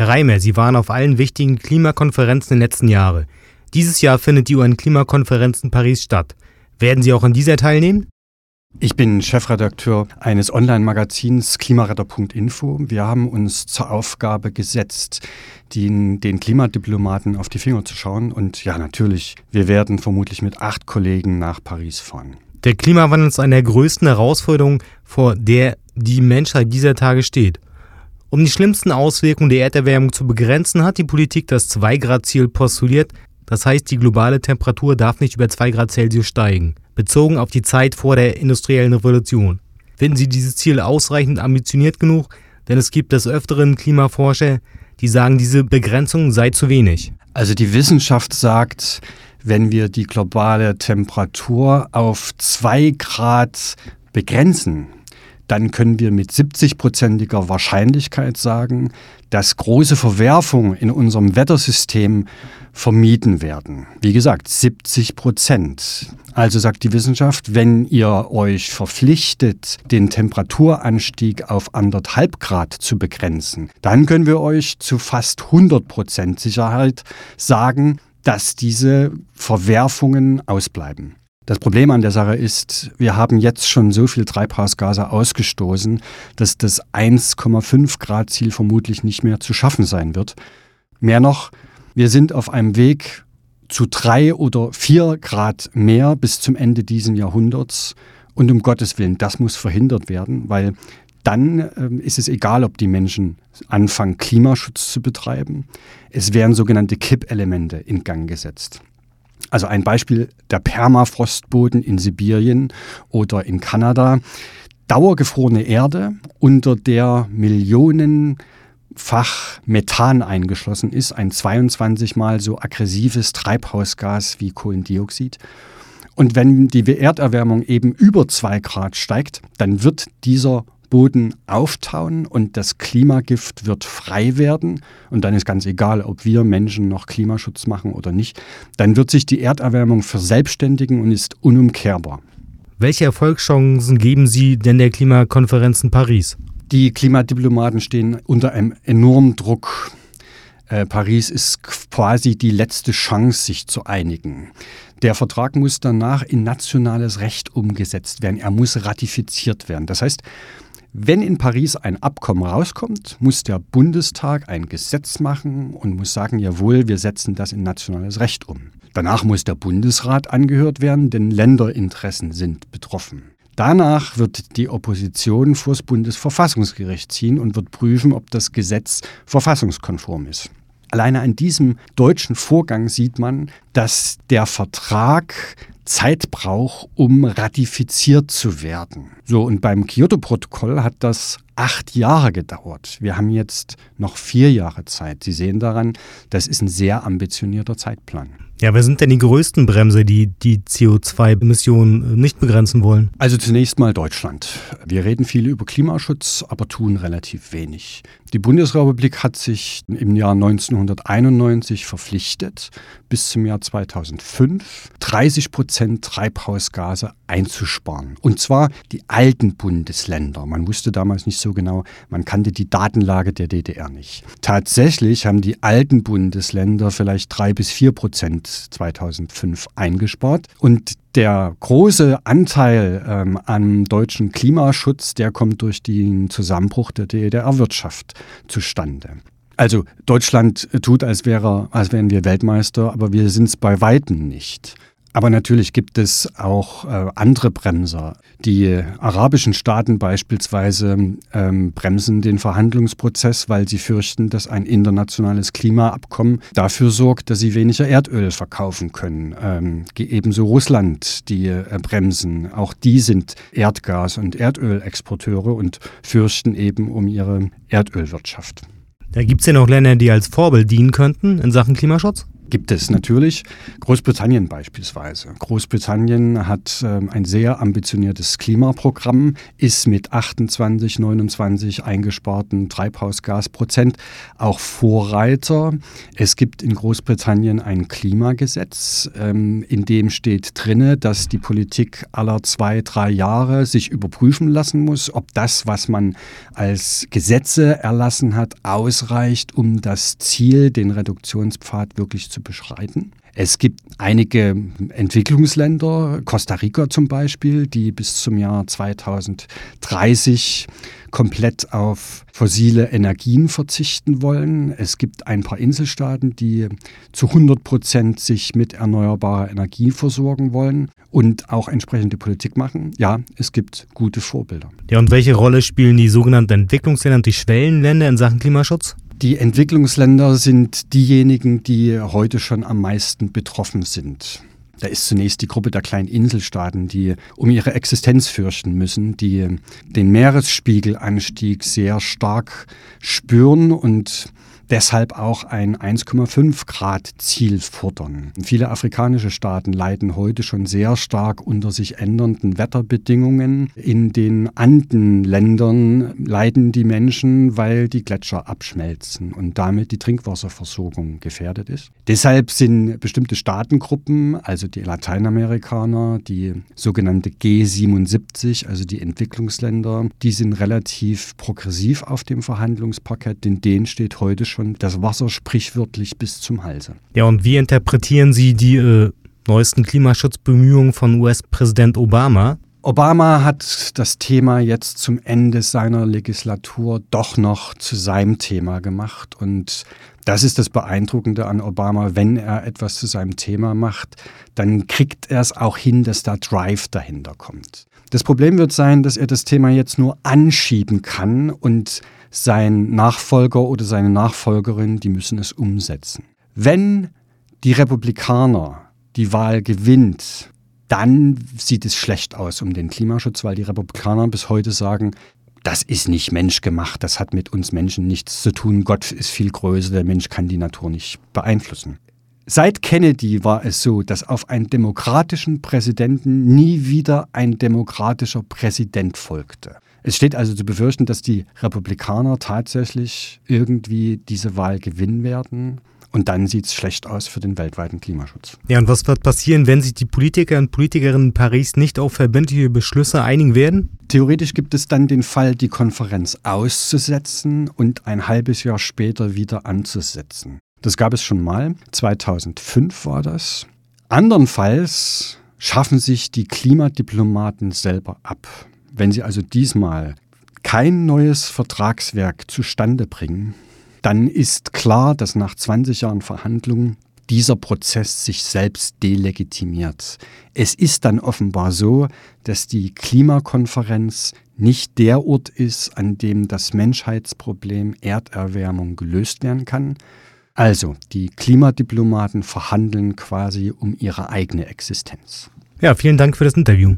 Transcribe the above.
Herr Reimer, Sie waren auf allen wichtigen Klimakonferenzen der letzten Jahre. Dieses Jahr findet die UN-Klimakonferenz in Paris statt. Werden Sie auch an dieser teilnehmen? Ich bin Chefredakteur eines Online-Magazins Klimaretter.info. Wir haben uns zur Aufgabe gesetzt, den, den Klimadiplomaten auf die Finger zu schauen. Und ja, natürlich, wir werden vermutlich mit acht Kollegen nach Paris fahren. Der Klimawandel ist eine der größten Herausforderungen, vor der die Menschheit dieser Tage steht. Um die schlimmsten Auswirkungen der Erderwärmung zu begrenzen, hat die Politik das 2-Grad-Ziel postuliert. Das heißt, die globale Temperatur darf nicht über 2 Grad Celsius steigen bezogen auf die Zeit vor der industriellen Revolution. Finden Sie dieses Ziel ausreichend ambitioniert genug? Denn es gibt des Öfteren Klimaforscher, die sagen, diese Begrenzung sei zu wenig. Also die Wissenschaft sagt, wenn wir die globale Temperatur auf zwei Grad begrenzen, dann können wir mit 70-prozentiger Wahrscheinlichkeit sagen, dass große Verwerfungen in unserem Wettersystem vermieden werden. Wie gesagt, 70 Prozent. Also sagt die Wissenschaft, wenn ihr euch verpflichtet, den Temperaturanstieg auf anderthalb Grad zu begrenzen, dann können wir euch zu fast 100 Prozent Sicherheit sagen, dass diese Verwerfungen ausbleiben. Das Problem an der Sache ist, wir haben jetzt schon so viel Treibhausgase ausgestoßen, dass das 1,5 Grad Ziel vermutlich nicht mehr zu schaffen sein wird. Mehr noch, wir sind auf einem Weg zu drei oder vier Grad mehr bis zum Ende dieses Jahrhunderts. Und um Gottes Willen, das muss verhindert werden, weil dann äh, ist es egal, ob die Menschen anfangen, Klimaschutz zu betreiben. Es werden sogenannte Kippelemente in Gang gesetzt. Also ein Beispiel, der Permafrostboden in Sibirien oder in Kanada. Dauergefrorene Erde, unter der Millionen Fach Methan eingeschlossen ist, ein 22 mal so aggressives Treibhausgas wie Kohlendioxid. Und wenn die Erderwärmung eben über 2 Grad steigt, dann wird dieser Boden auftauen und das Klimagift wird frei werden. Und dann ist ganz egal, ob wir Menschen noch Klimaschutz machen oder nicht. Dann wird sich die Erderwärmung verselbstständigen und ist unumkehrbar. Welche Erfolgschancen geben Sie denn der Klimakonferenz in Paris? Die Klimadiplomaten stehen unter einem enormen Druck. Äh, Paris ist quasi die letzte Chance, sich zu einigen. Der Vertrag muss danach in nationales Recht umgesetzt werden. Er muss ratifiziert werden. Das heißt, wenn in Paris ein Abkommen rauskommt, muss der Bundestag ein Gesetz machen und muss sagen, jawohl, wir setzen das in nationales Recht um. Danach muss der Bundesrat angehört werden, denn Länderinteressen sind betroffen. Danach wird die Opposition vor das Bundesverfassungsgericht ziehen und wird prüfen, ob das Gesetz verfassungskonform ist. Alleine an diesem deutschen Vorgang sieht man, dass der Vertrag Zeit braucht, um ratifiziert zu werden. So, und beim Kyoto-Protokoll hat das acht Jahre gedauert. Wir haben jetzt noch vier Jahre Zeit. Sie sehen daran, das ist ein sehr ambitionierter Zeitplan. Ja, wer sind denn die größten Bremse, die die CO2-Emissionen nicht begrenzen wollen? Also zunächst mal Deutschland. Wir reden viel über Klimaschutz, aber tun relativ wenig. Die Bundesrepublik hat sich im Jahr 1991 verpflichtet, bis zum Jahr 2005 30 Prozent Treibhausgase einzusparen. Und zwar die alten Bundesländer. Man wusste damals nicht so genau, man kannte die Datenlage der DDR nicht. Tatsächlich haben die alten Bundesländer vielleicht drei bis vier Prozent 2005 eingespart. Und der große Anteil ähm, am deutschen Klimaschutz, der kommt durch den Zusammenbruch der DDR-Wirtschaft zustande. Also Deutschland tut, als, wäre, als wären wir Weltmeister, aber wir sind es bei weitem nicht. Aber natürlich gibt es auch äh, andere Bremser. Die arabischen Staaten beispielsweise ähm, bremsen den Verhandlungsprozess, weil sie fürchten, dass ein internationales Klimaabkommen dafür sorgt, dass sie weniger Erdöl verkaufen können. Ähm, ebenso Russland, die äh, bremsen. Auch die sind Erdgas- und Erdölexporteure und fürchten eben um ihre Erdölwirtschaft. Da gibt es ja noch Länder, die als Vorbild dienen könnten in Sachen Klimaschutz? Gibt es natürlich. Großbritannien beispielsweise. Großbritannien hat äh, ein sehr ambitioniertes Klimaprogramm, ist mit 28, 29 eingesparten Treibhausgasprozent auch Vorreiter. Es gibt in Großbritannien ein Klimagesetz, ähm, in dem steht drinne, dass die Politik aller zwei, drei Jahre sich überprüfen lassen muss, ob das, was man als Gesetze erlassen hat, ausreicht, um das Ziel, den Reduktionspfad wirklich zu beschreiten. Es gibt einige Entwicklungsländer, Costa Rica zum Beispiel, die bis zum Jahr 2030 komplett auf fossile Energien verzichten wollen. Es gibt ein paar Inselstaaten, die zu 100 Prozent sich mit erneuerbarer Energie versorgen wollen und auch entsprechende Politik machen. Ja, es gibt gute Vorbilder. Ja, und welche Rolle spielen die sogenannten Entwicklungsländer und die Schwellenländer in Sachen Klimaschutz? Die Entwicklungsländer sind diejenigen, die heute schon am meisten betroffen sind. Da ist zunächst die Gruppe der kleinen Inselstaaten, die um ihre Existenz fürchten müssen, die den Meeresspiegelanstieg sehr stark spüren und deshalb auch ein 1,5 Grad Ziel fordern. Viele afrikanische Staaten leiden heute schon sehr stark unter sich ändernden Wetterbedingungen. In den Andenländern leiden die Menschen, weil die Gletscher abschmelzen und damit die Trinkwasserversorgung gefährdet ist. Deshalb sind bestimmte Staatengruppen, also die Lateinamerikaner, die sogenannte G77, also die Entwicklungsländer, die sind relativ progressiv auf dem Verhandlungsparkett, denn denen steht heute schon schon das Wasser sprichwörtlich bis zum Halse. Ja, und wie interpretieren Sie die äh, neuesten Klimaschutzbemühungen von US-Präsident Obama? Obama hat das Thema jetzt zum Ende seiner Legislatur doch noch zu seinem Thema gemacht. Und das ist das Beeindruckende an Obama. Wenn er etwas zu seinem Thema macht, dann kriegt er es auch hin, dass da Drive dahinter kommt. Das Problem wird sein, dass er das Thema jetzt nur anschieben kann und sein Nachfolger oder seine Nachfolgerin, die müssen es umsetzen. Wenn die Republikaner die Wahl gewinnt, dann sieht es schlecht aus um den Klimaschutz, weil die Republikaner bis heute sagen, das ist nicht menschgemacht, das hat mit uns Menschen nichts zu tun, Gott ist viel größer, der Mensch kann die Natur nicht beeinflussen. Seit Kennedy war es so, dass auf einen demokratischen Präsidenten nie wieder ein demokratischer Präsident folgte. Es steht also zu befürchten, dass die Republikaner tatsächlich irgendwie diese Wahl gewinnen werden. Und dann sieht es schlecht aus für den weltweiten Klimaschutz. Ja, und was wird passieren, wenn sich die Politiker und Politikerinnen in Paris nicht auf verbindliche Beschlüsse einigen werden? Theoretisch gibt es dann den Fall, die Konferenz auszusetzen und ein halbes Jahr später wieder anzusetzen. Das gab es schon mal. 2005 war das. Andernfalls schaffen sich die Klimadiplomaten selber ab. Wenn Sie also diesmal kein neues Vertragswerk zustande bringen, dann ist klar, dass nach 20 Jahren Verhandlungen dieser Prozess sich selbst delegitimiert. Es ist dann offenbar so, dass die Klimakonferenz nicht der Ort ist, an dem das Menschheitsproblem Erderwärmung gelöst werden kann. Also, die Klimadiplomaten verhandeln quasi um ihre eigene Existenz. Ja, vielen Dank für das Interview.